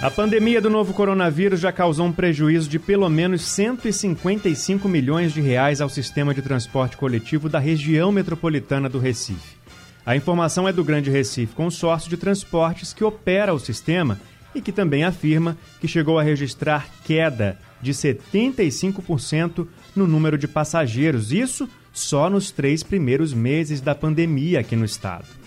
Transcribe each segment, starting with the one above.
A pandemia do novo coronavírus já causou um prejuízo de pelo menos 155 milhões de reais ao sistema de transporte coletivo da região metropolitana do Recife. A informação é do Grande Recife Consórcio de Transportes que opera o sistema e que também afirma que chegou a registrar queda de 75% no número de passageiros, isso só nos três primeiros meses da pandemia aqui no estado.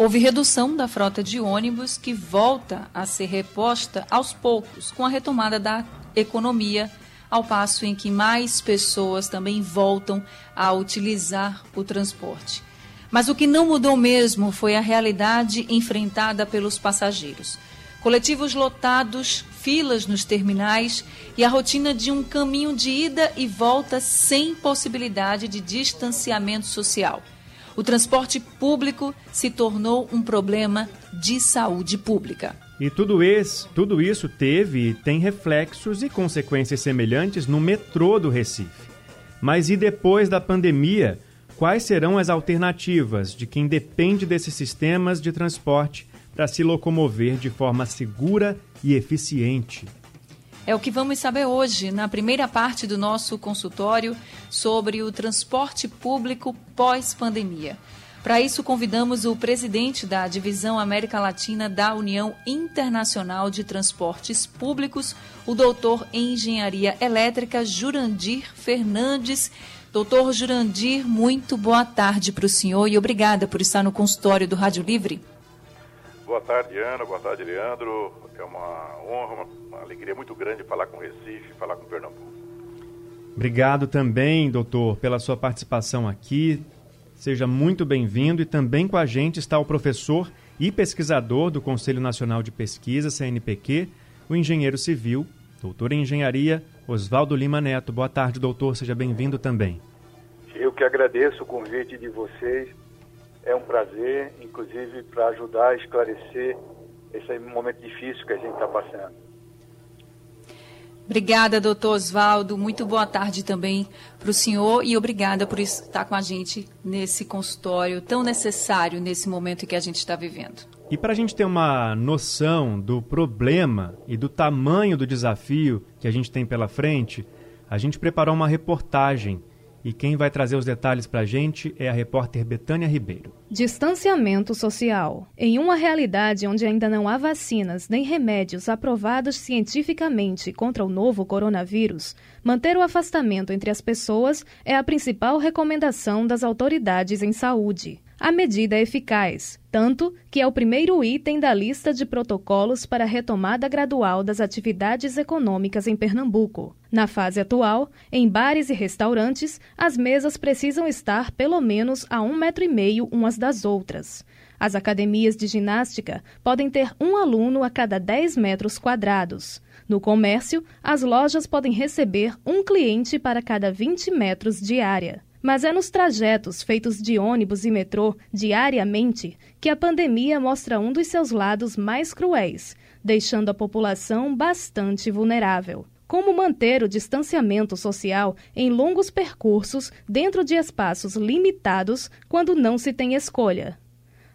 Houve redução da frota de ônibus que volta a ser reposta aos poucos com a retomada da economia, ao passo em que mais pessoas também voltam a utilizar o transporte. Mas o que não mudou mesmo foi a realidade enfrentada pelos passageiros. Coletivos lotados, filas nos terminais e a rotina de um caminho de ida e volta sem possibilidade de distanciamento social o transporte público se tornou um problema de saúde pública. E tudo isso, tudo isso teve e tem reflexos e consequências semelhantes no metrô do Recife. Mas e depois da pandemia, quais serão as alternativas de quem depende desses sistemas de transporte para se locomover de forma segura e eficiente? É o que vamos saber hoje, na primeira parte do nosso consultório sobre o transporte público pós-pandemia. Para isso, convidamos o presidente da Divisão América Latina da União Internacional de Transportes Públicos, o doutor em Engenharia Elétrica, Jurandir Fernandes. Doutor Jurandir, muito boa tarde para o senhor e obrigada por estar no consultório do Rádio Livre. Boa tarde, Ana. Boa tarde, Leandro. É uma honra, uma, uma alegria muito grande falar com Recife, falar com Pernambuco. Obrigado também, doutor, pela sua participação aqui. Seja muito bem-vindo. E também com a gente está o professor e pesquisador do Conselho Nacional de Pesquisa, CNPq, o engenheiro civil, doutor em engenharia, Oswaldo Lima Neto. Boa tarde, doutor. Seja bem-vindo também. Eu que agradeço o convite de vocês é um prazer, inclusive para ajudar a esclarecer esse momento difícil que a gente está passando. Obrigada, doutor Oswaldo. Muito boa tarde também para o senhor e obrigada por estar com a gente nesse consultório tão necessário nesse momento que a gente está vivendo. E para a gente ter uma noção do problema e do tamanho do desafio que a gente tem pela frente, a gente preparou uma reportagem e quem vai trazer os detalhes para a gente é a repórter Betânia Ribeiro. Distanciamento social. Em uma realidade onde ainda não há vacinas nem remédios aprovados cientificamente contra o novo coronavírus, manter o afastamento entre as pessoas é a principal recomendação das autoridades em saúde. A medida é eficaz, tanto que é o primeiro item da lista de protocolos para a retomada gradual das atividades econômicas em Pernambuco. Na fase atual, em bares e restaurantes, as mesas precisam estar pelo menos a um metro e meio umas das outras. As academias de ginástica podem ter um aluno a cada 10 metros quadrados. No comércio, as lojas podem receber um cliente para cada 20 metros de área. Mas é nos trajetos feitos de ônibus e metrô diariamente que a pandemia mostra um dos seus lados mais cruéis, deixando a população bastante vulnerável. Como manter o distanciamento social em longos percursos dentro de espaços limitados quando não se tem escolha?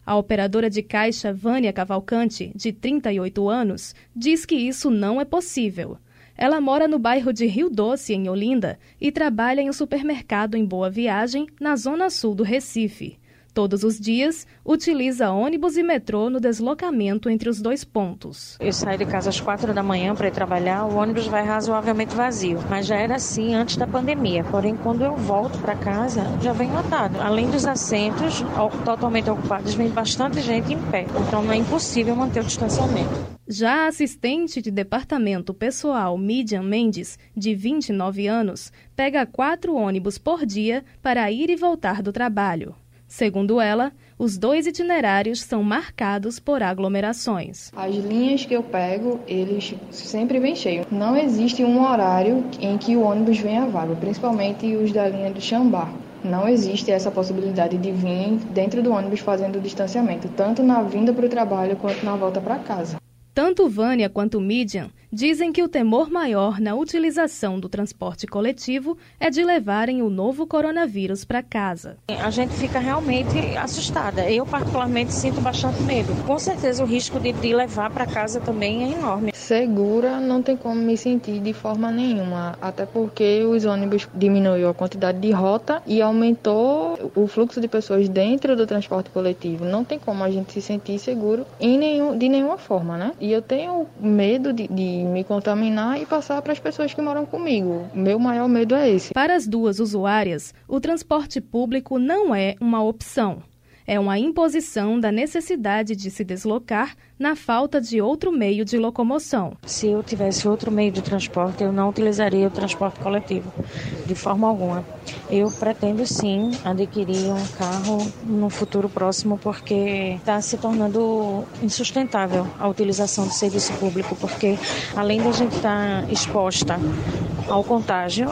A operadora de caixa Vânia Cavalcante, de 38 anos, diz que isso não é possível. Ela mora no bairro de Rio Doce, em Olinda, e trabalha em um supermercado em Boa Viagem, na zona sul do Recife. Todos os dias, utiliza ônibus e metrô no deslocamento entre os dois pontos. Eu saio de casa às quatro da manhã para ir trabalhar, o ônibus vai razoavelmente vazio, mas já era assim antes da pandemia. Porém, quando eu volto para casa, já vem lotado. Além dos assentos totalmente ocupados, vem bastante gente em pé. Então, não é impossível manter o distanciamento. Já a assistente de departamento pessoal Midian Mendes, de 29 anos, pega quatro ônibus por dia para ir e voltar do trabalho. Segundo ela, os dois itinerários são marcados por aglomerações. As linhas que eu pego, eles sempre vêm cheios. Não existe um horário em que o ônibus venha vago, principalmente os da linha do Xambá. Não existe essa possibilidade de vir dentro do ônibus fazendo distanciamento, tanto na vinda para o trabalho quanto na volta para casa. Tanto Vânia quanto Midian dizem que o temor maior na utilização do transporte coletivo é de levarem o novo coronavírus para casa. A gente fica realmente assustada. Eu, particularmente, sinto bastante medo. Com certeza, o risco de, de levar para casa também é enorme. Segura, não tem como me sentir de forma nenhuma, até porque os ônibus diminuiu a quantidade de rota e aumentou o fluxo de pessoas dentro do transporte coletivo. Não tem como a gente se sentir seguro em nenhum, de nenhuma forma, né? E eu tenho medo de, de me contaminar e passar para as pessoas que moram comigo. Meu maior medo é esse. Para as duas usuárias, o transporte público não é uma opção é uma imposição da necessidade de se deslocar na falta de outro meio de locomoção. Se eu tivesse outro meio de transporte, eu não utilizaria o transporte coletivo, de forma alguma. Eu pretendo sim adquirir um carro no futuro próximo, porque está se tornando insustentável a utilização do serviço público, porque além da gente estar tá exposta ao contágio,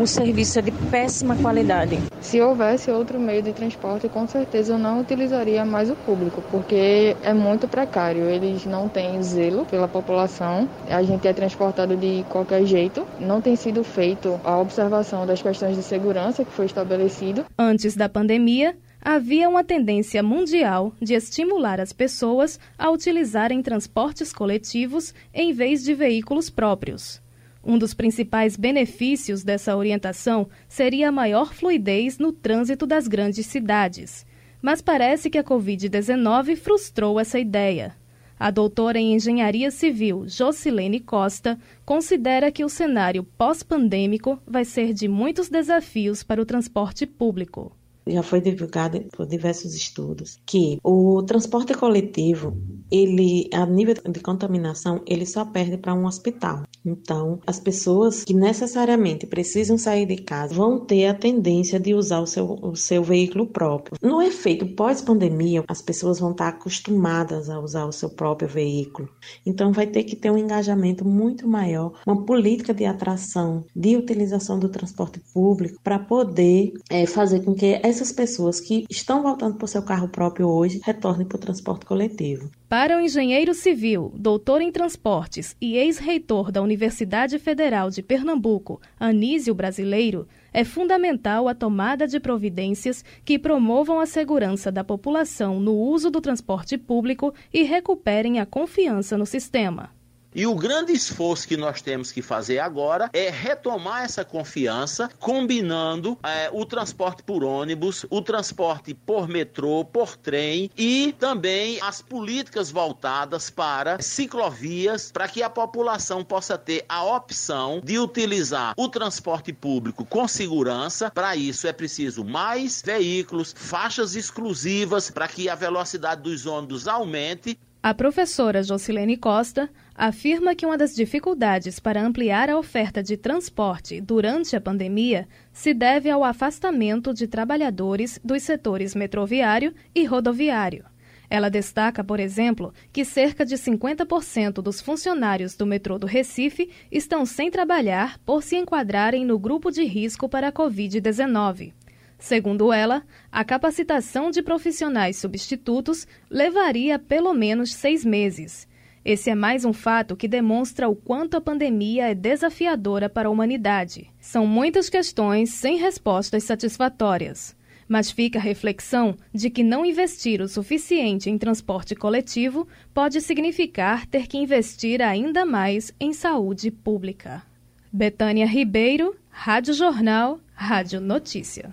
o serviço é de péssima qualidade. Se houvesse outro meio de transporte, com certeza eu não utilizaria mais o público, porque é muito precário. Eles não têm zelo pela população. A gente é transportado de qualquer jeito. Não tem sido feito a observação das questões de segurança que foi estabelecido. Antes da pandemia, havia uma tendência mundial de estimular as pessoas a utilizarem transportes coletivos em vez de veículos próprios. Um dos principais benefícios dessa orientação seria a maior fluidez no trânsito das grandes cidades. Mas parece que a Covid-19 frustrou essa ideia. A doutora em Engenharia Civil, Jocilene Costa, considera que o cenário pós-pandêmico vai ser de muitos desafios para o transporte público já foi divulgado por diversos estudos que o transporte coletivo, ele a nível de contaminação, ele só perde para um hospital. Então, as pessoas que necessariamente precisam sair de casa vão ter a tendência de usar o seu, o seu veículo próprio. No efeito pós-pandemia, as pessoas vão estar acostumadas a usar o seu próprio veículo. Então, vai ter que ter um engajamento muito maior, uma política de atração, de utilização do transporte público para poder é, fazer com que essas pessoas que estão voltando para o seu carro próprio hoje retornem para o transporte coletivo. Para o engenheiro civil, doutor em transportes e ex-reitor da Universidade Federal de Pernambuco, Anísio Brasileiro, é fundamental a tomada de providências que promovam a segurança da população no uso do transporte público e recuperem a confiança no sistema. E o grande esforço que nós temos que fazer agora é retomar essa confiança, combinando é, o transporte por ônibus, o transporte por metrô, por trem e também as políticas voltadas para ciclovias, para que a população possa ter a opção de utilizar o transporte público com segurança. Para isso é preciso mais veículos, faixas exclusivas para que a velocidade dos ônibus aumente a professora Jocilene Costa afirma que uma das dificuldades para ampliar a oferta de transporte durante a pandemia se deve ao afastamento de trabalhadores dos setores metroviário e rodoviário. Ela destaca, por exemplo, que cerca de 50% dos funcionários do metrô do Recife estão sem trabalhar por se enquadrarem no grupo de risco para a Covid-19. Segundo ela, a capacitação de profissionais substitutos levaria pelo menos seis meses. Esse é mais um fato que demonstra o quanto a pandemia é desafiadora para a humanidade. São muitas questões sem respostas satisfatórias. Mas fica a reflexão de que não investir o suficiente em transporte coletivo pode significar ter que investir ainda mais em saúde pública. Betânia Ribeiro, Rádio Jornal, Rádio Notícia.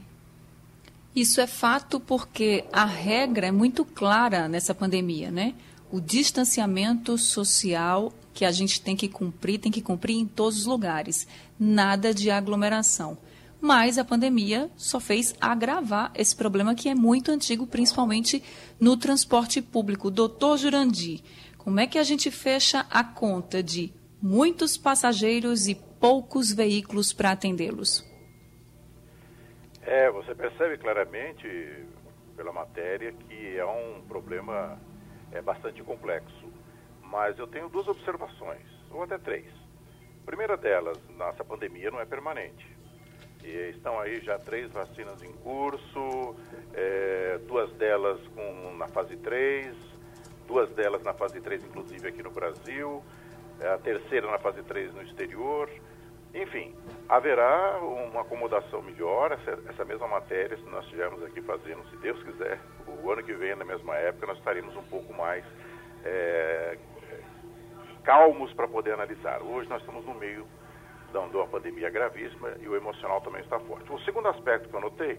Isso é fato porque a regra é muito clara nessa pandemia, né? O distanciamento social que a gente tem que cumprir, tem que cumprir em todos os lugares. Nada de aglomeração. Mas a pandemia só fez agravar esse problema que é muito antigo, principalmente no transporte público. Doutor Jurandir, como é que a gente fecha a conta de muitos passageiros e poucos veículos para atendê-los? É, você percebe claramente pela matéria que é um problema é, bastante complexo. Mas eu tenho duas observações, ou até três. A primeira delas, nossa pandemia não é permanente. E estão aí já três vacinas em curso, é, duas delas com, na fase 3, duas delas na fase 3, inclusive aqui no Brasil, a terceira na fase 3 no exterior. Enfim, haverá uma acomodação melhor, essa, essa mesma matéria, se nós estivermos aqui fazendo, se Deus quiser, o ano que vem, na mesma época, nós estaremos um pouco mais é, calmos para poder analisar. Hoje nós estamos no meio de uma pandemia gravíssima e o emocional também está forte. O segundo aspecto que eu notei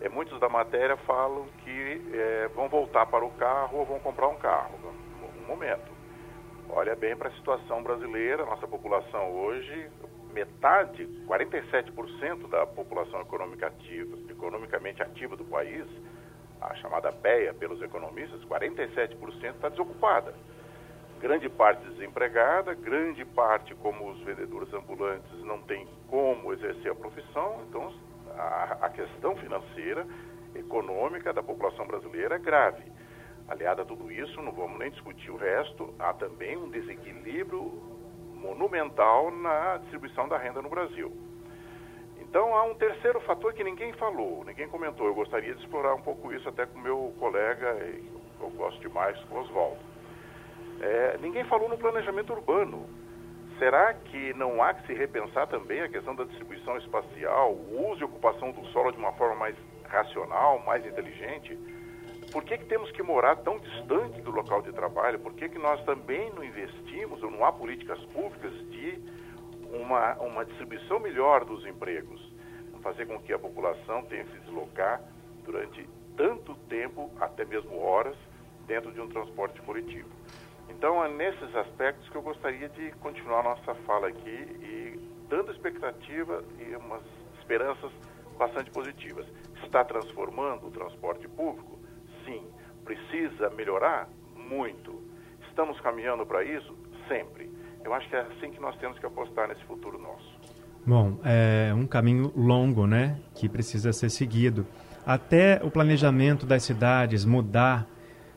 é muitos da matéria falam que é, vão voltar para o carro ou vão comprar um carro. Um momento. Olha bem para a situação brasileira, nossa população hoje, metade, 47% da população ativa, economicamente ativa do país, a chamada PEA pelos economistas, 47% está desocupada grande parte desempregada, grande parte, como os vendedores ambulantes, não tem como exercer a profissão, então a, a questão financeira, econômica da população brasileira é grave. Aliado a tudo isso, não vamos nem discutir o resto, há também um desequilíbrio monumental na distribuição da renda no Brasil. Então há um terceiro fator que ninguém falou, ninguém comentou. Eu gostaria de explorar um pouco isso até com meu colega, eu gosto demais, com Oswaldo é, ninguém falou no planejamento urbano. Será que não há que se repensar também a questão da distribuição espacial, o uso e ocupação do solo de uma forma mais racional, mais inteligente? Por que, que temos que morar tão distante do local de trabalho? Por que, que nós também não investimos ou não há políticas públicas de uma, uma distribuição melhor dos empregos? Fazer com que a população tenha que se deslocar durante tanto tempo, até mesmo horas, dentro de um transporte coletivo. Então, é nesses aspectos que eu gostaria de continuar nossa fala aqui e dando expectativa e umas esperanças bastante positivas. Está transformando o transporte público? Sim. Precisa melhorar? Muito. Estamos caminhando para isso? Sempre. Eu acho que é assim que nós temos que apostar nesse futuro nosso. Bom, é um caminho longo, né, que precisa ser seguido. Até o planejamento das cidades mudar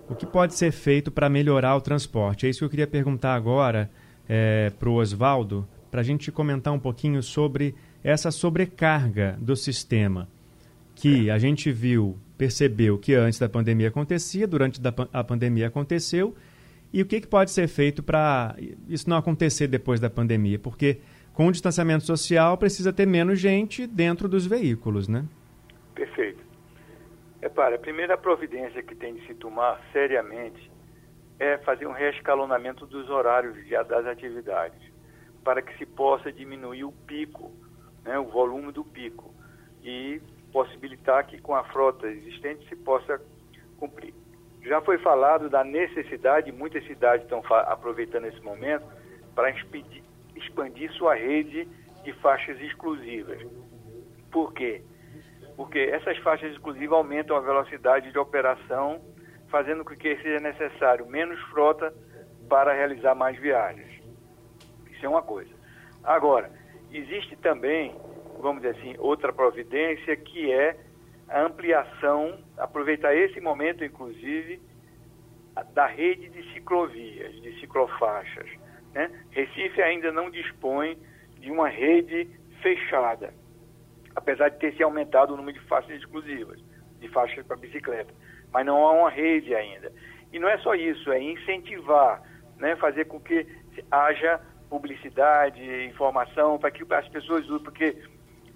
o que pode ser feito para melhorar o transporte? É isso que eu queria perguntar agora é, para o Oswaldo, para a gente comentar um pouquinho sobre essa sobrecarga do sistema, que a gente viu, percebeu que antes da pandemia acontecia, durante a pandemia aconteceu, e o que, que pode ser feito para isso não acontecer depois da pandemia? Porque com o distanciamento social precisa ter menos gente dentro dos veículos, né? Perfeito. Repare, a primeira providência que tem de se tomar seriamente é fazer um reescalonamento dos horários das atividades, para que se possa diminuir o pico, né, o volume do pico, e possibilitar que com a frota existente se possa cumprir. Já foi falado da necessidade, muitas cidades estão aproveitando esse momento para expandir, sua rede de faixas exclusivas. Por quê? porque essas faixas exclusivas aumentam a velocidade de operação, fazendo com que seja necessário menos frota para realizar mais viagens. Isso é uma coisa. Agora, existe também, vamos dizer assim, outra providência que é a ampliação, aproveitar esse momento, inclusive, da rede de ciclovias, de ciclofaixas. Né? Recife ainda não dispõe de uma rede fechada apesar de ter se aumentado o número de faixas exclusivas, de faixas para bicicleta. Mas não há uma rede ainda. E não é só isso, é incentivar, né, fazer com que haja publicidade, informação, para que as pessoas usem, porque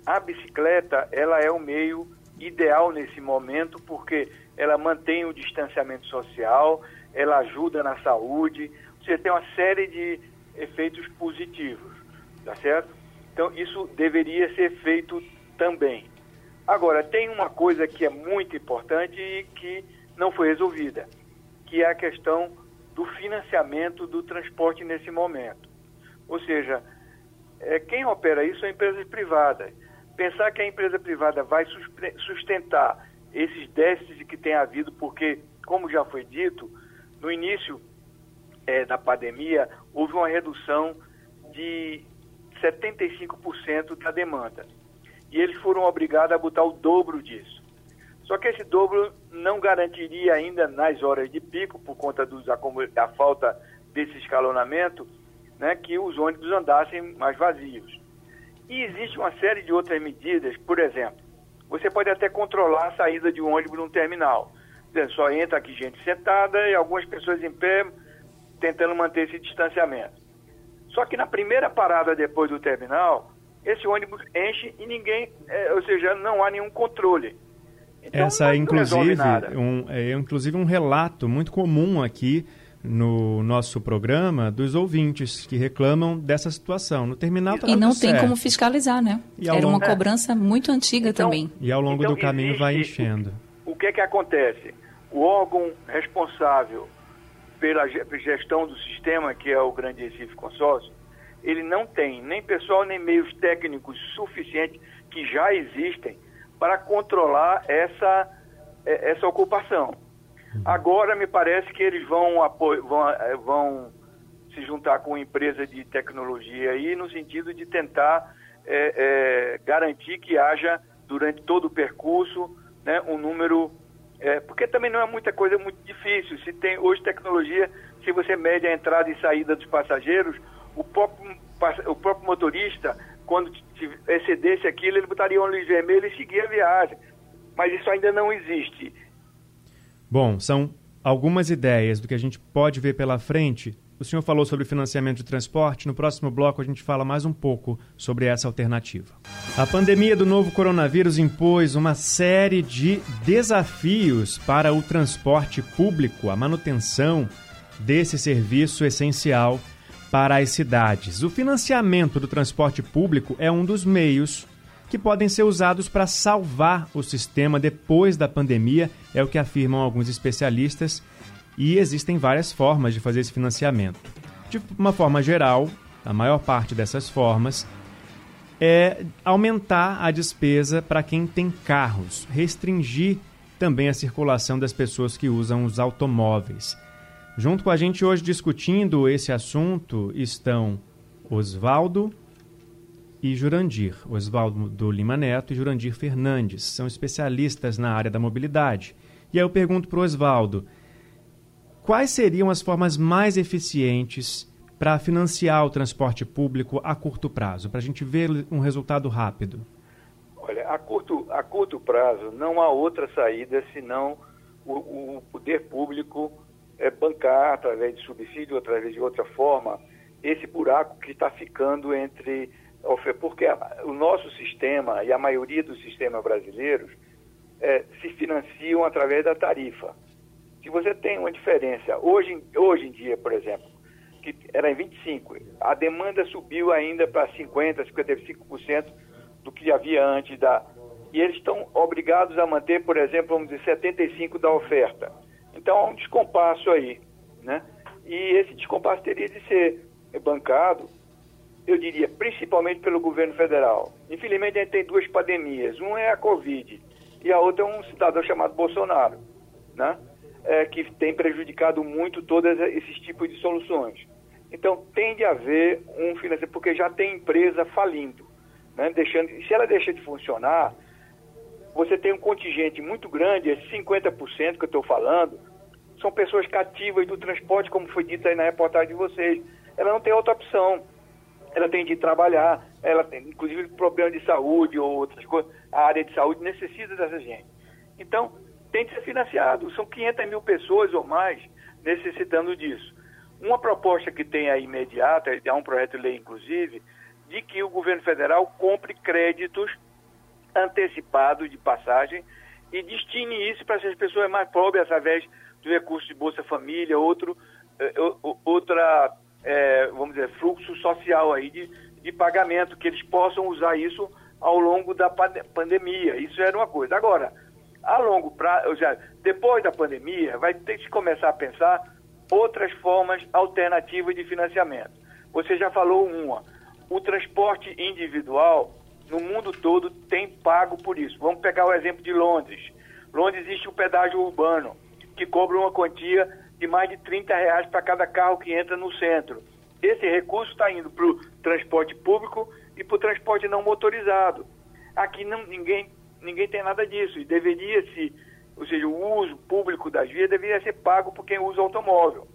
a bicicleta, ela é o meio ideal nesse momento, porque ela mantém o distanciamento social, ela ajuda na saúde, você tem uma série de efeitos positivos, tá certo? Então, isso deveria ser feito também. Agora, tem uma coisa que é muito importante e que não foi resolvida, que é a questão do financiamento do transporte nesse momento. Ou seja, é, quem opera isso são empresas privadas. Pensar que a empresa privada vai sustentar esses déficits que tem havido, porque, como já foi dito, no início é, da pandemia houve uma redução de 75% da demanda e eles foram obrigados a botar o dobro disso. Só que esse dobro não garantiria ainda nas horas de pico, por conta dos, da falta desse escalonamento, né, que os ônibus andassem mais vazios. E existe uma série de outras medidas, por exemplo, você pode até controlar a saída de um ônibus num terminal. Só entra aqui gente sentada e algumas pessoas em pé tentando manter esse distanciamento. Só que na primeira parada depois do terminal, esse ônibus enche e ninguém, é, ou seja, não há nenhum controle. Então, Essa é inclusive um, é inclusive um relato muito comum aqui no nosso programa dos ouvintes que reclamam dessa situação. No terminal tá E não tem certo. como fiscalizar, né? Era longo... uma cobrança muito antiga então, também. E ao longo então, do caminho existe, vai enchendo. O que é que acontece? O órgão responsável pela gestão do sistema, que é o Grande Recife Consórcio, ele não tem nem pessoal nem meios técnicos suficientes que já existem para controlar essa, essa ocupação. Agora me parece que eles vão, vão, eh, vão se juntar com empresa de tecnologia aí no sentido de tentar é, é, garantir que haja durante todo o percurso né, um número é, porque também não é muita coisa muito difícil. Se tem hoje tecnologia, se você mede a entrada e saída dos passageiros, o próprio, o próprio motorista, quando excedesse aquilo, ele botaria uma luz vermelha e seguia a viagem. Mas isso ainda não existe. Bom, são algumas ideias do que a gente pode ver pela frente. O senhor falou sobre financiamento de transporte. No próximo bloco, a gente fala mais um pouco sobre essa alternativa. A pandemia do novo coronavírus impôs uma série de desafios para o transporte público, a manutenção desse serviço essencial para as cidades. O financiamento do transporte público é um dos meios que podem ser usados para salvar o sistema depois da pandemia, é o que afirmam alguns especialistas, e existem várias formas de fazer esse financiamento. De uma forma geral, a maior parte dessas formas é aumentar a despesa para quem tem carros, restringir também a circulação das pessoas que usam os automóveis. Junto com a gente hoje discutindo esse assunto estão Oswaldo e Jurandir, Oswaldo do Lima Neto e Jurandir Fernandes, são especialistas na área da mobilidade. E aí eu pergunto para o Oswaldo, quais seriam as formas mais eficientes para financiar o transporte público a curto prazo, para a gente ver um resultado rápido? Olha, a curto, a curto prazo não há outra saída senão o, o poder público é, bancar, através de subsídio, através de outra forma, esse buraco que está ficando entre. Porque o nosso sistema e a maioria dos sistemas brasileiros é, se financiam através da tarifa. Se você tem uma diferença, hoje, hoje em dia, por exemplo, que era em 25, a demanda subiu ainda para 50%, 55% do que havia antes da. E eles estão obrigados a manter, por exemplo, vamos dizer, 75% da oferta. Então há um descompasso aí, né? E esse descompasso teria de ser bancado, eu diria, principalmente pelo governo federal. Infelizmente a gente tem duas pandemias, uma é a Covid e a outra é um cidadão chamado Bolsonaro, né? É, que tem prejudicado muito todos esses tipos de soluções. Então tem de haver um financiamento, porque já tem empresa falindo, né? Deixando, se ela deixa de funcionar, você tem um contingente muito grande, esses 50% que eu estou falando, são pessoas cativas do transporte, como foi dito aí na reportagem de vocês. Ela não tem outra opção. Ela tem de trabalhar, ela tem, inclusive, problema de saúde ou outras coisas. A área de saúde necessita dessa gente. Então, tem de ser financiado. São 500 mil pessoas ou mais necessitando disso. Uma proposta que tem aí imediata, há um projeto de lei, inclusive, de que o governo federal compre créditos antecipados de passagem e destine isso para essas pessoas mais pobres através do recurso de Bolsa Família, outro, eh, outra, é, vamos dizer, fluxo social aí de, de pagamento, que eles possam usar isso ao longo da pandemia. Isso era uma coisa. Agora, a longo prazo, ou seja, depois da pandemia, vai ter que começar a pensar outras formas alternativas de financiamento. Você já falou uma. O transporte individual, no mundo todo, tem pago por isso. Vamos pegar o exemplo de Londres. Londres existe o pedágio urbano que cobra uma quantia de mais de 30 reais para cada carro que entra no centro. Esse recurso está indo para o transporte público e para o transporte não motorizado. Aqui não, ninguém, ninguém tem nada disso e deveria se, ou seja, o uso público das vias deveria ser pago por quem usa automóvel,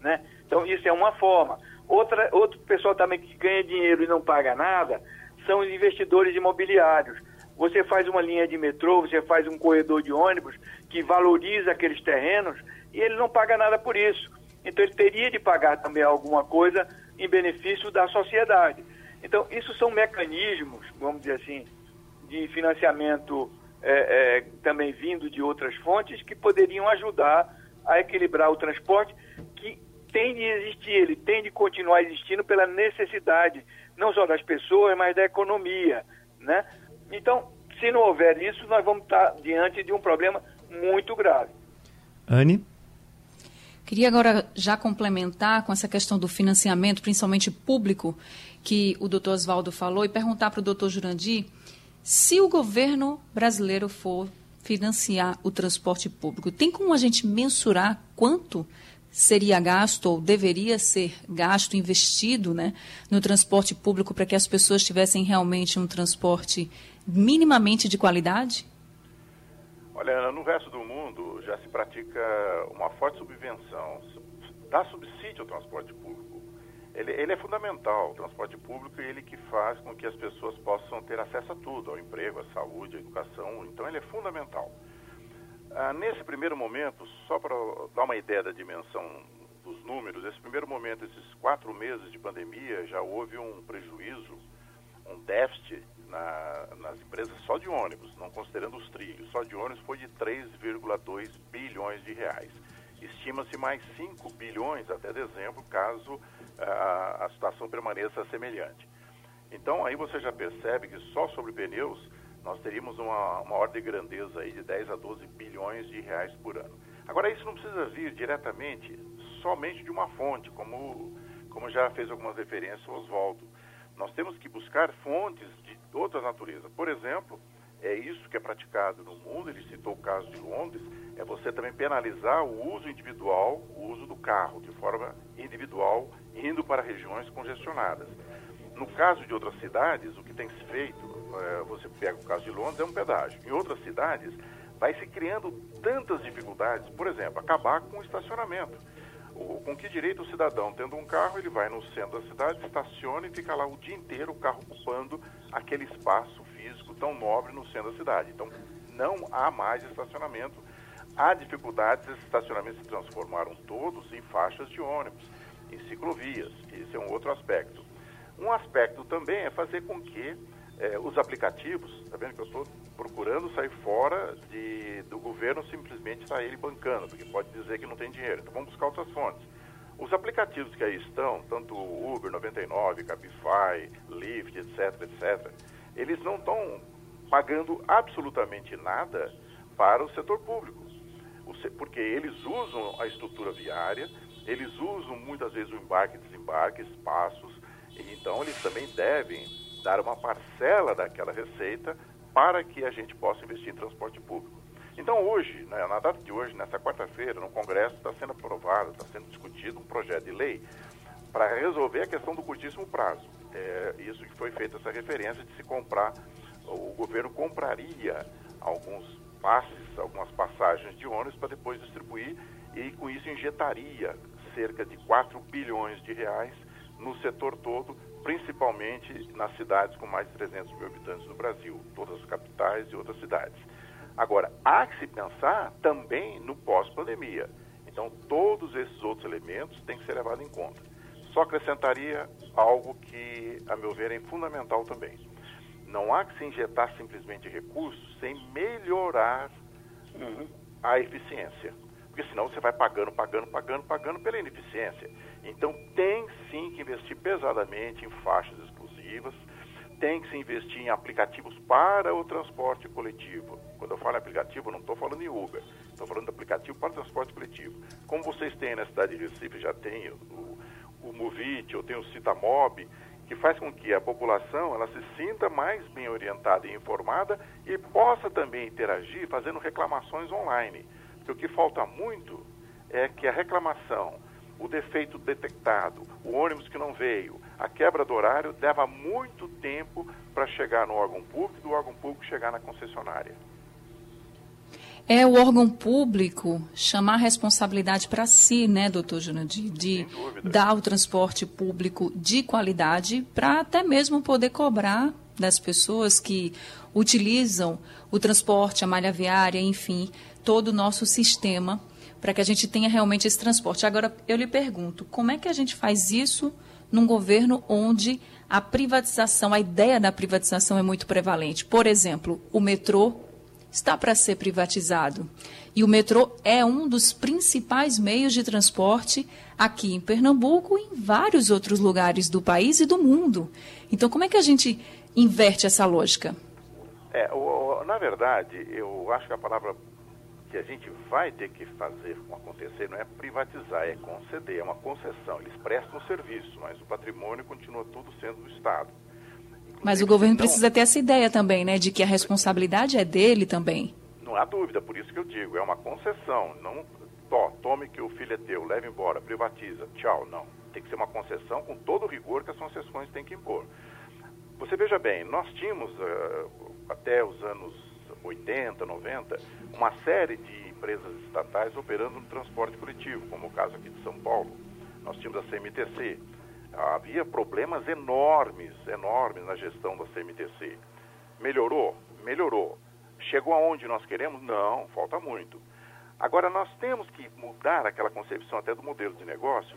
né? Então isso é uma forma. Outra, outro pessoal também que ganha dinheiro e não paga nada são os investidores imobiliários. Você faz uma linha de metrô, você faz um corredor de ônibus que valoriza aqueles terrenos e ele não paga nada por isso. Então ele teria de pagar também alguma coisa em benefício da sociedade. Então, isso são mecanismos, vamos dizer assim, de financiamento é, é, também vindo de outras fontes que poderiam ajudar a equilibrar o transporte que tem de existir, ele tem de continuar existindo pela necessidade, não só das pessoas, mas da economia, né? Então, se não houver isso, nós vamos estar diante de um problema muito grave. Anne? Queria agora já complementar com essa questão do financiamento, principalmente público, que o doutor Oswaldo falou, e perguntar para o doutor Jurandir se o governo brasileiro for financiar o transporte público, tem como a gente mensurar quanto seria gasto ou deveria ser gasto, investido né, no transporte público para que as pessoas tivessem realmente um transporte minimamente de qualidade? Olha, no resto do mundo já se pratica uma forte subvenção, dá subsídio ao transporte público. Ele, ele, é fundamental, o transporte público, e ele que faz com que as pessoas possam ter acesso a tudo, ao emprego, à saúde, à educação. Então, ele é fundamental. Ah, nesse primeiro momento, só para dar uma ideia da dimensão dos números, esse primeiro momento, esses quatro meses de pandemia, já houve um prejuízo, um déficit na, nas empresas só de ônibus, não considerando os trilhos. Só de ônibus foi de 3,2 bilhões de reais. Estima-se mais 5 bilhões até dezembro, caso a, a situação permaneça semelhante. Então, aí você já percebe que só sobre pneus nós teríamos uma, uma ordem de grandeza aí de 10 a 12 bilhões de reais por ano. Agora, isso não precisa vir diretamente somente de uma fonte, como, como já fez algumas referências o Oswaldo. Nós temos que buscar fontes de outras naturezas. Por exemplo, é isso que é praticado no mundo, ele citou o caso de Londres, é você também penalizar o uso individual, o uso do carro, de forma individual, indo para regiões congestionadas. No caso de outras cidades, o que tem se feito, é, você pega o caso de Londres, é um pedágio. Em outras cidades, vai se criando tantas dificuldades, por exemplo, acabar com o estacionamento. Com que direito o cidadão, tendo um carro, ele vai no centro da cidade, estaciona e fica lá o dia inteiro o carro ocupando aquele espaço físico tão nobre no centro da cidade. Então, não há mais estacionamento. Há dificuldades, esses estacionamentos se transformaram todos em faixas de ônibus, em ciclovias. Esse é um outro aspecto. Um aspecto também é fazer com que eh, os aplicativos, está vendo que eu estou procurando sair fora de, do governo simplesmente estar ele bancando, porque pode dizer que não tem dinheiro. Então vamos buscar outras fontes. Os aplicativos que aí estão, tanto Uber 99, Cabify, Lyft, etc, etc, eles não estão pagando absolutamente nada para o setor público, porque eles usam a estrutura viária, eles usam muitas vezes o embarque e desembarque, espaços, então eles também devem dar uma parcela daquela receita para que a gente possa investir em transporte público. Então hoje, né, na data de hoje, nessa quarta-feira, no Congresso está sendo aprovado, está sendo discutido um projeto de lei para resolver a questão do curtíssimo prazo. É, isso que foi feita essa referência de se comprar, o governo compraria alguns passes, algumas passagens de ônibus para depois distribuir e com isso injetaria cerca de 4 bilhões de reais no setor todo, principalmente nas cidades com mais de 300 mil habitantes no Brasil, todas as capitais e outras cidades. Agora, há que se pensar também no pós-pandemia. Então, todos esses outros elementos têm que ser levados em conta. Só acrescentaria algo que, a meu ver, é fundamental também. Não há que se injetar simplesmente recursos sem melhorar uhum. a eficiência. Porque senão você vai pagando, pagando, pagando, pagando pela ineficiência. Então tem sim que investir pesadamente em faixas exclusivas, tem que se investir em aplicativos para o transporte coletivo. Quando eu falo em aplicativo, não estou falando em Uber, estou falando de aplicativo para o transporte coletivo. Como vocês têm na cidade de Recife, já tem o, o Movit, eu tenho o Citamob, que faz com que a população ela se sinta mais bem orientada e informada e possa também interagir fazendo reclamações online. Porque o que falta muito é que a reclamação, o defeito detectado, o ônibus que não veio, a quebra do horário leva muito tempo para chegar no órgão público e do órgão público chegar na concessionária. É o órgão público chamar a responsabilidade para si, né, doutor Jurandir, de dar o transporte público de qualidade para até mesmo poder cobrar das pessoas que utilizam o transporte, a malha viária, enfim, todo o nosso sistema para que a gente tenha realmente esse transporte. Agora, eu lhe pergunto, como é que a gente faz isso num governo onde a privatização, a ideia da privatização é muito prevalente? Por exemplo, o metrô está para ser privatizado. E o metrô é um dos principais meios de transporte aqui em Pernambuco e em vários outros lugares do país e do mundo. Então, como é que a gente inverte essa lógica? É, o, na verdade, eu acho que a palavra que a gente vai ter que fazer acontecer não é privatizar, é conceder, é uma concessão. Eles prestam serviço, mas o patrimônio continua tudo sendo do Estado. Mas o governo não... precisa ter essa ideia também, né, de que a responsabilidade é dele também. Não há dúvida, por isso que eu digo, é uma concessão. Não, ó, tome que o filho é teu, leve embora, privatiza, tchau. Não. Tem que ser uma concessão com todo o rigor que as concessões têm que impor. Você veja bem, nós tínhamos uh, até os anos 80, 90, uma série de empresas estatais operando no transporte coletivo, como o caso aqui de São Paulo. Nós tínhamos a CMTC. Havia problemas enormes, enormes na gestão da CMTC. Melhorou? Melhorou. Chegou aonde nós queremos? Não, falta muito. Agora, nós temos que mudar aquela concepção até do modelo de negócio.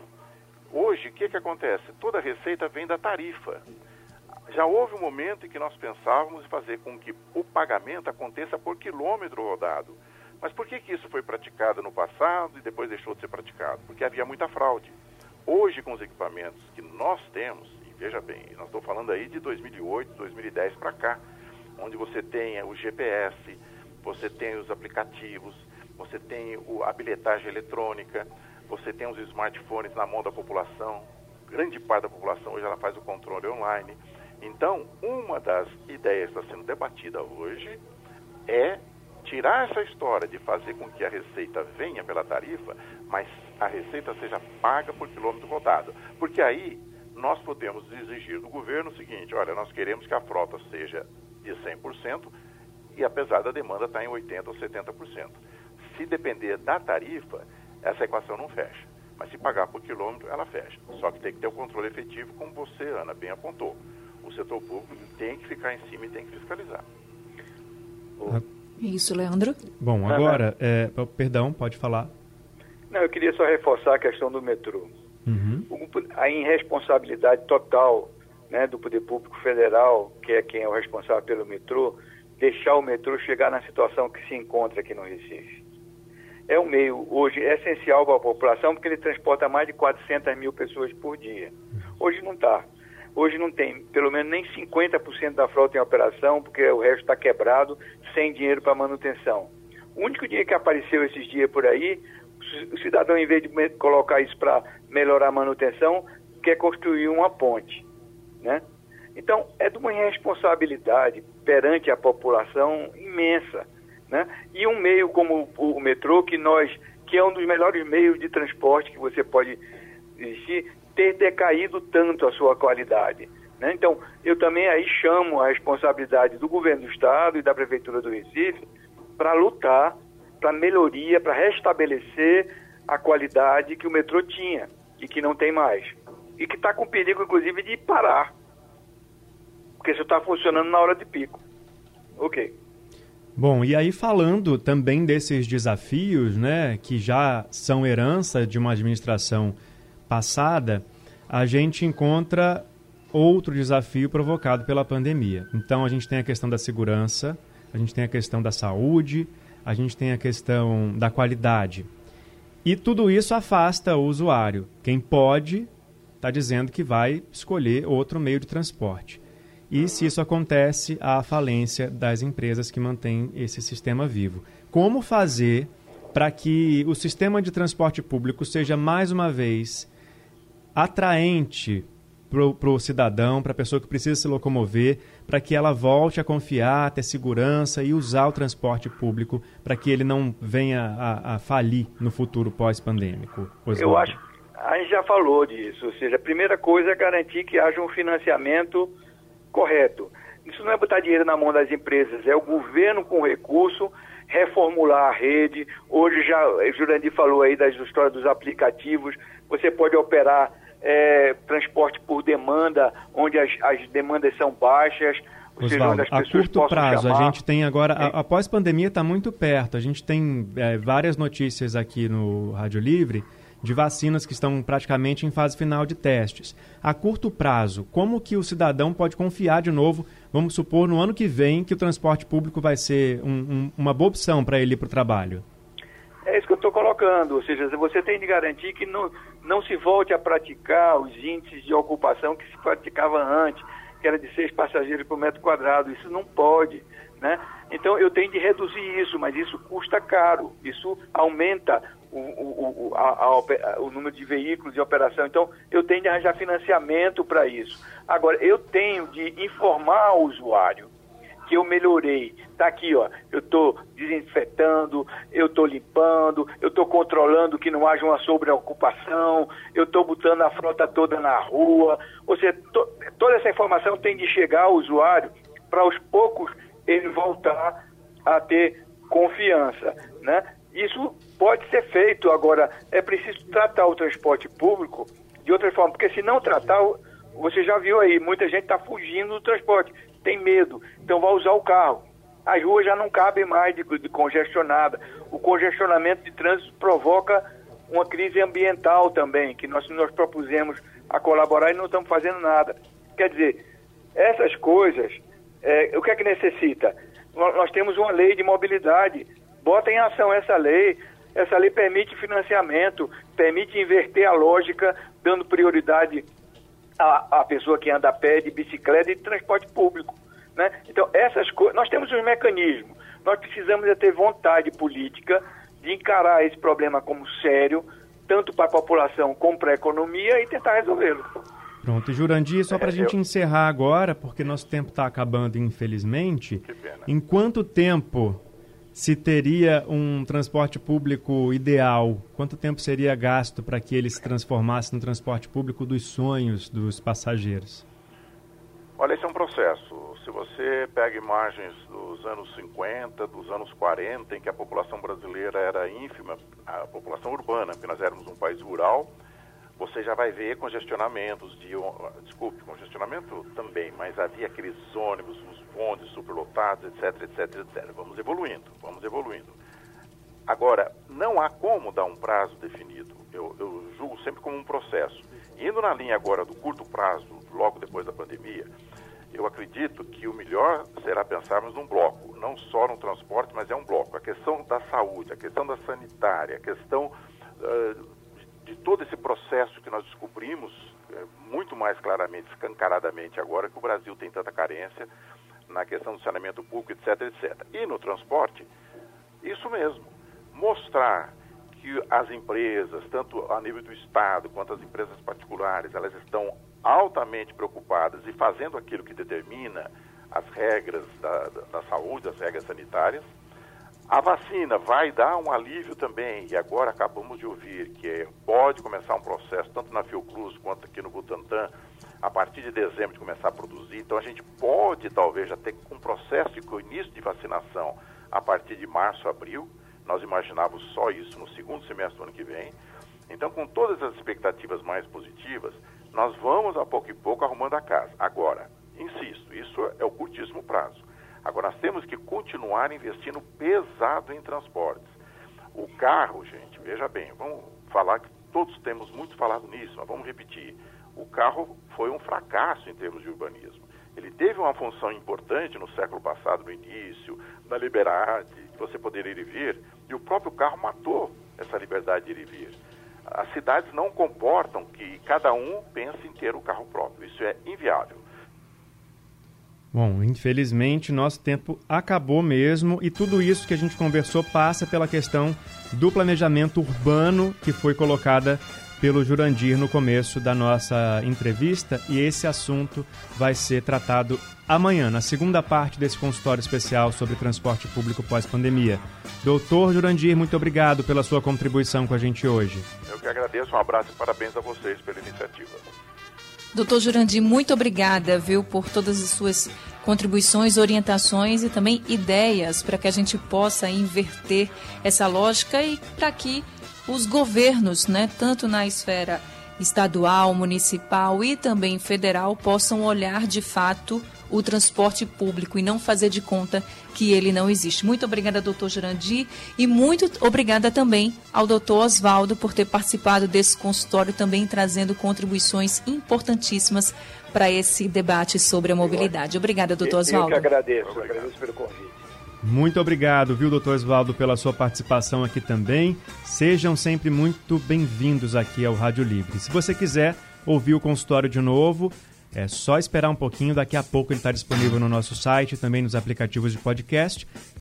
Hoje, o que, que acontece? Toda receita vem da tarifa. Já houve um momento em que nós pensávamos em fazer com que o pagamento aconteça por quilômetro rodado. Mas por que, que isso foi praticado no passado e depois deixou de ser praticado? Porque havia muita fraude. Hoje, com os equipamentos que nós temos, e veja bem, nós estamos falando aí de 2008, 2010 para cá, onde você tem o GPS, você tem os aplicativos, você tem a bilhetagem eletrônica, você tem os smartphones na mão da população, grande parte da população hoje ela faz o controle online. Então, uma das ideias que está sendo debatida hoje é tirar essa história de fazer com que a receita venha pela tarifa, mas a receita seja paga por quilômetro rodado. Porque aí nós podemos exigir do governo o seguinte: olha, nós queremos que a frota seja de 100% e apesar da demanda estar em 80% ou 70%. Se depender da tarifa, essa equação não fecha. Mas se pagar por quilômetro, ela fecha. Só que tem que ter o controle efetivo, como você, Ana, bem apontou o setor público tem que ficar em cima e tem que fiscalizar. Isso, Leandro. Bom, agora, é, perdão, pode falar. Não, eu queria só reforçar a questão do metrô. Uhum. A irresponsabilidade total né, do poder público federal, que é quem é o responsável pelo metrô, deixar o metrô chegar na situação que se encontra aqui no Recife. É um meio hoje essencial para a população porque ele transporta mais de 400 mil pessoas por dia. Hoje não está. Hoje não tem pelo menos nem 50% da frota em operação, porque o resto está quebrado, sem dinheiro para manutenção. O único dia que apareceu esses dias por aí, o cidadão, em vez de colocar isso para melhorar a manutenção, quer construir uma ponte. Né? Então, é de uma irresponsabilidade perante a população imensa. Né? E um meio como o metrô, que nós, que é um dos melhores meios de transporte que você pode existir, ter decaído tanto a sua qualidade. Né? Então, eu também aí chamo a responsabilidade do governo do Estado e da Prefeitura do Recife para lutar para melhoria, para restabelecer a qualidade que o metrô tinha e que não tem mais. E que está com perigo, inclusive, de parar. Porque isso está funcionando na hora de pico. Ok. Bom, e aí falando também desses desafios, né, que já são herança de uma administração passada, a gente encontra outro desafio provocado pela pandemia. Então, a gente tem a questão da segurança, a gente tem a questão da saúde, a gente tem a questão da qualidade. E tudo isso afasta o usuário. Quem pode está dizendo que vai escolher outro meio de transporte. E se isso acontece, há a falência das empresas que mantêm esse sistema vivo. Como fazer para que o sistema de transporte público seja mais uma vez atraente para o cidadão, para a pessoa que precisa se locomover, para que ela volte a confiar, ter segurança e usar o transporte público para que ele não venha a, a falir no futuro pós-pandêmico? Eu acho, a gente já falou disso, ou seja, a primeira coisa é garantir que haja um financiamento correto. Isso não é botar dinheiro na mão das empresas, é o governo com recurso reformular a rede. Hoje já, o Jurandir falou aí das histórias dos aplicativos, você pode operar é, transporte por demanda, onde as, as demandas são baixas, Oswaldo, a curto prazo, chamar... a gente tem agora, a, após pandemia está muito perto, a gente tem é, várias notícias aqui no Rádio Livre de vacinas que estão praticamente em fase final de testes. A curto prazo, como que o cidadão pode confiar de novo, vamos supor, no ano que vem, que o transporte público vai ser um, um, uma boa opção para ele ir para o trabalho? É isso que eu estou colocando, ou seja, você tem de garantir que não, não se volte a praticar os índices de ocupação que se praticava antes, que era de seis passageiros por metro quadrado. Isso não pode, né? Então eu tenho de reduzir isso, mas isso custa caro, isso aumenta o, o, a, a, o número de veículos de operação. Então, eu tenho de arranjar financiamento para isso. Agora, eu tenho de informar o usuário que eu melhorei. Está aqui, ó, eu estou desinfetando, eu estou limpando, eu estou controlando que não haja uma sobreocupação, eu estou botando a frota toda na rua. Ou seja, to, toda essa informação tem de chegar ao usuário para aos poucos ele voltar a ter confiança, né? Isso pode ser feito, agora é preciso tratar o transporte público de outra forma, porque se não tratar, você já viu aí, muita gente está fugindo do transporte, tem medo, então vai usar o carro. As ruas já não cabem mais de, de congestionada. O congestionamento de trânsito provoca uma crise ambiental também, que nós nós propusemos a colaborar e não estamos fazendo nada. Quer dizer, essas coisas, é, o que é que necessita? Nós temos uma lei de mobilidade bota em ação essa lei. Essa lei permite financiamento, permite inverter a lógica, dando prioridade à, à pessoa que anda a pé, de bicicleta e de transporte público. Né? Então, essas coisas, nós temos os mecanismos, nós precisamos é ter vontade política de encarar esse problema como sério, tanto para a população como para a economia, e tentar resolvê-lo. Pronto, e Jurandir, só para a é, gente eu... encerrar agora, porque nosso tempo está acabando, infelizmente. Em quanto tempo se teria um transporte público ideal, quanto tempo seria gasto para que ele se transformasse no transporte público dos sonhos dos passageiros? Olha, esse é um processo. Se você pega imagens dos anos 50, dos anos 40, em que a população brasileira era ínfima, a população urbana, nós éramos um país rural, você já vai ver congestionamentos de. Desculpe, congestionamento também, mas havia aqueles ônibus, os bondes superlotados, etc, etc, etc. Vamos evoluindo, vamos evoluindo. Agora, não há como dar um prazo definido. Eu, eu julgo sempre como um processo. Indo na linha agora do curto prazo, logo depois da pandemia, eu acredito que o melhor será pensarmos num bloco, não só no transporte, mas é um bloco. A questão da saúde, a questão da sanitária, a questão uh, de todo esse processo que nós descobrimos é, muito mais claramente, escancaradamente agora, que o Brasil tem tanta carência na questão do saneamento público, etc, etc. E no transporte, isso mesmo, mostrar que as empresas, tanto a nível do Estado quanto as empresas particulares, elas estão altamente preocupadas e fazendo aquilo que determina as regras da, da, da saúde, as regras sanitárias, a vacina vai dar um alívio também, e agora acabamos de ouvir que pode começar um processo, tanto na Fiocruz quanto aqui no Butantan, a partir de dezembro de começar a produzir. Então a gente pode talvez já ter um processo de início de vacinação a partir de março, abril. Nós imaginávamos só isso no segundo semestre do ano que vem. Então, com todas as expectativas mais positivas, nós vamos a pouco e pouco arrumando a casa. Agora, insisto, isso é o curtíssimo prazo. Agora, nós temos que continuar investindo pesado em transportes. O carro, gente, veja bem, vamos falar que todos temos muito falado nisso, mas vamos repetir. O carro foi um fracasso em termos de urbanismo. Ele teve uma função importante no século passado, no início, na liberdade, de você poder ir e vir, e o próprio carro matou essa liberdade de ir e vir. As cidades não comportam que cada um pense em ter o carro próprio. Isso é inviável. Bom, infelizmente nosso tempo acabou mesmo e tudo isso que a gente conversou passa pela questão do planejamento urbano que foi colocada pelo Jurandir no começo da nossa entrevista e esse assunto vai ser tratado amanhã, na segunda parte desse consultório especial sobre transporte público pós-pandemia. Doutor Jurandir, muito obrigado pela sua contribuição com a gente hoje. Eu que agradeço, um abraço e parabéns a vocês pela iniciativa. Doutor Jurandir, muito obrigada, viu, por todas as suas contribuições, orientações e também ideias para que a gente possa inverter essa lógica e para que os governos, né, tanto na esfera estadual, municipal e também federal, possam olhar de fato o transporte público e não fazer de conta que ele não existe. Muito obrigada, doutor Jurandir, e muito obrigada também ao doutor Oswaldo por ter participado desse consultório, também trazendo contribuições importantíssimas para esse debate sobre a mobilidade. Obrigada, doutor Oswaldo. Eu que agradeço, agradeço pelo convite. Muito obrigado, viu, doutor Oswaldo, pela sua participação aqui também. Sejam sempre muito bem-vindos aqui ao Rádio Livre. Se você quiser ouvir o consultório de novo, é só esperar um pouquinho, daqui a pouco ele está disponível no nosso site, também nos aplicativos de podcast.